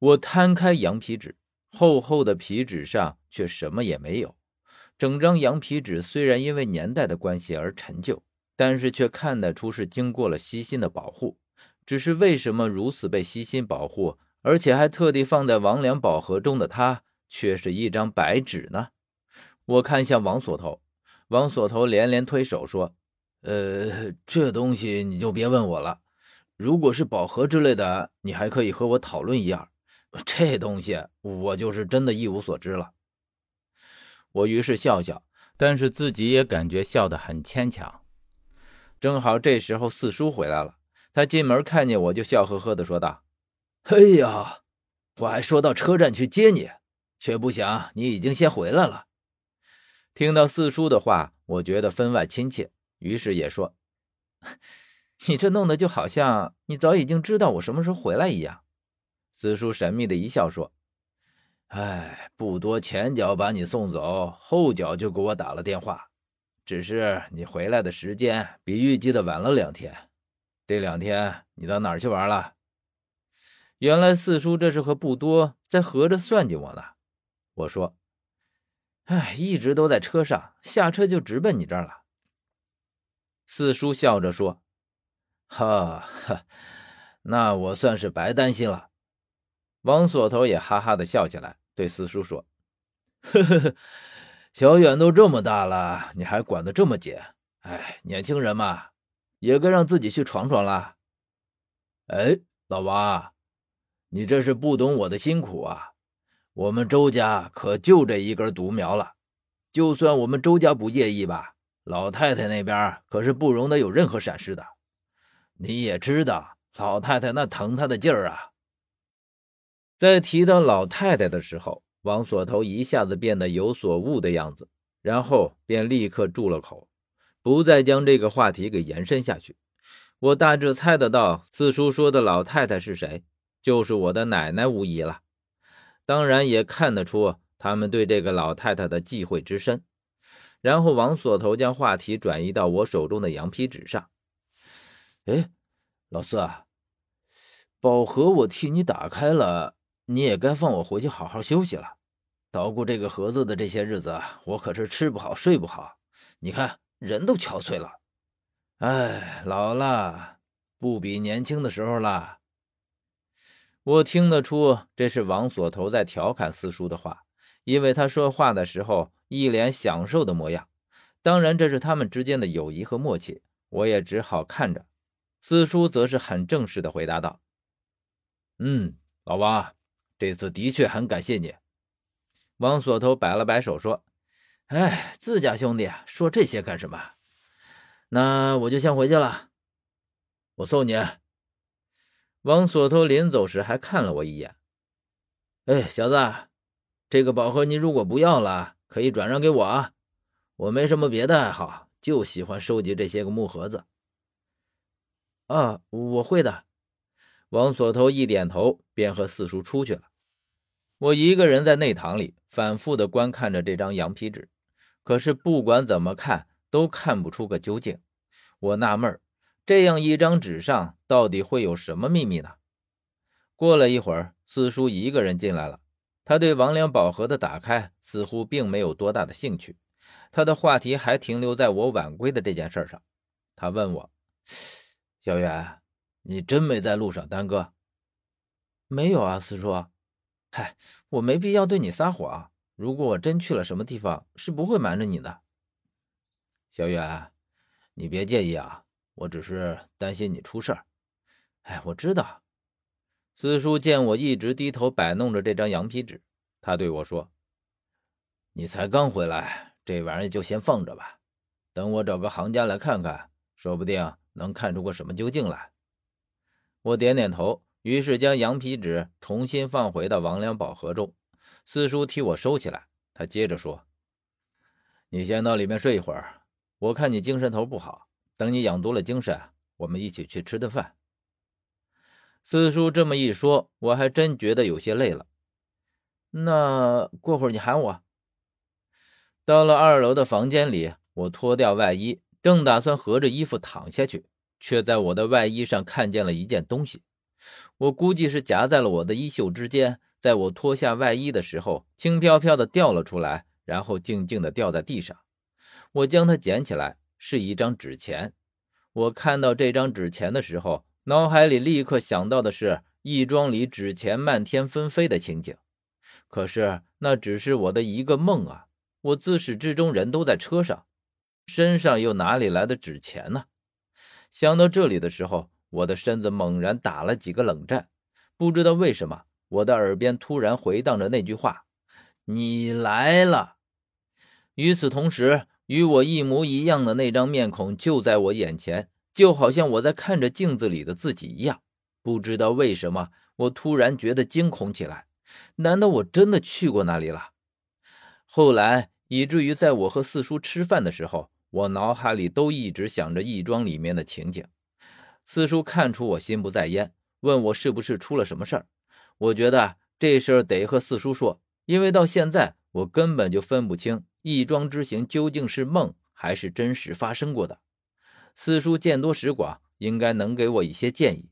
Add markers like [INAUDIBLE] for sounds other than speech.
我摊开羊皮纸，厚厚的皮纸上却什么也没有。整张羊皮纸虽然因为年代的关系而陈旧，但是却看得出是经过了悉心的保护。只是为什么如此被悉心保护，而且还特地放在王良宝盒中的它，却是一张白纸呢？我看向王锁头，王锁头连连推手说：“呃，这东西你就别问我了。如果是宝盒之类的，你还可以和我讨论一二。”这东西我就是真的一无所知了。我于是笑笑，但是自己也感觉笑得很牵强。正好这时候四叔回来了，他进门看见我就笑呵呵的说道：“哎呀，我还说到车站去接你，却不想你已经先回来了。”听到四叔的话，我觉得分外亲切，于是也说：“ [LAUGHS] 你这弄得就好像你早已经知道我什么时候回来一样。”四叔神秘的一笑说：“哎，不多，前脚把你送走，后脚就给我打了电话。只是你回来的时间比预计的晚了两天。这两天你到哪儿去玩了？”原来四叔这是和不多在合着算计我呢。我说：“哎，一直都在车上，下车就直奔你这儿了。”四叔笑着说：“哈哈，那我算是白担心了。”王锁头也哈哈的笑起来，对四叔说：“呵呵呵，小远都这么大了，你还管得这么紧？哎，年轻人嘛，也该让自己去闯闯了。哎，老王，你这是不懂我的辛苦啊！我们周家可就这一根独苗了，就算我们周家不介意吧，老太太那边可是不容得有任何闪失的。你也知道，老太太那疼她的劲儿啊。”在提到老太太的时候，王锁头一下子变得有所悟的样子，然后便立刻住了口，不再将这个话题给延伸下去。我大致猜得到四叔说的老太太是谁，就是我的奶奶无疑了。当然也看得出他们对这个老太太的忌讳之深。然后王锁头将话题转移到我手中的羊皮纸上。哎，老四啊，宝盒我替你打开了。你也该放我回去好好休息了。捣鼓这个盒子的这些日子，我可是吃不好睡不好。你看人都憔悴了，哎，老了，不比年轻的时候了。我听得出这是王锁头在调侃四叔的话，因为他说话的时候一脸享受的模样。当然，这是他们之间的友谊和默契，我也只好看着。四叔则是很正式的回答道：“嗯，老王。”这次的确很感谢你，王锁头摆了摆手说：“哎，自家兄弟说这些干什么？那我就先回去了，我送你。”王锁头临走时还看了我一眼：“哎，小子，这个宝盒你如果不要了，可以转让给我啊！我没什么别的爱好，就喜欢收集这些个木盒子。”啊，我会的。王锁头一点头，便和四叔出去了。我一个人在内堂里反复的观看着这张羊皮纸，可是不管怎么看都看不出个究竟。我纳闷这样一张纸上到底会有什么秘密呢？过了一会儿，四叔一个人进来了。他对王良宝盒的打开似乎并没有多大的兴趣，他的话题还停留在我晚归的这件事上。他问我：“小远，你真没在路上耽搁？”“没有啊，四叔。”嗨，我没必要对你撒谎。如果我真去了什么地方，是不会瞒着你的。小远，你别介意啊，我只是担心你出事儿。哎，我知道。四叔见我一直低头摆弄着这张羊皮纸，他对我说：“你才刚回来，这玩意儿就先放着吧。等我找个行家来看看，说不定能看出个什么究竟来。”我点点头。于是将羊皮纸重新放回到王良宝盒中，四叔替我收起来。他接着说：“你先到里面睡一会儿，我看你精神头不好。等你养足了精神，我们一起去吃顿饭。”四叔这么一说，我还真觉得有些累了。那过会儿你喊我。到了二楼的房间里，我脱掉外衣，正打算合着衣服躺下去，却在我的外衣上看见了一件东西。我估计是夹在了我的衣袖之间，在我脱下外衣的时候，轻飘飘的掉了出来，然后静静的掉在地上。我将它捡起来，是一张纸钱。我看到这张纸钱的时候，脑海里立刻想到的是义庄里纸钱漫天纷飞的情景。可是那只是我的一个梦啊！我自始至终人都在车上，身上又哪里来的纸钱呢？想到这里的时候，我的身子猛然打了几个冷战。不知道为什么，我的耳边突然回荡着那句话：“你来了。”与此同时，与我一模一样的那张面孔就在我眼前，就好像我在看着镜子里的自己一样。不知道为什么，我突然觉得惊恐起来。难道我真的去过那里了？后来，以至于在我和四叔吃饭的时候，我脑海里都一直想着义庄里面的情景。四叔看出我心不在焉，问我是不是出了什么事儿。我觉得这事儿得和四叔说，因为到现在我根本就分不清。义庄之行究竟是梦还是真实发生过的？四叔见多识广，应该能给我一些建议。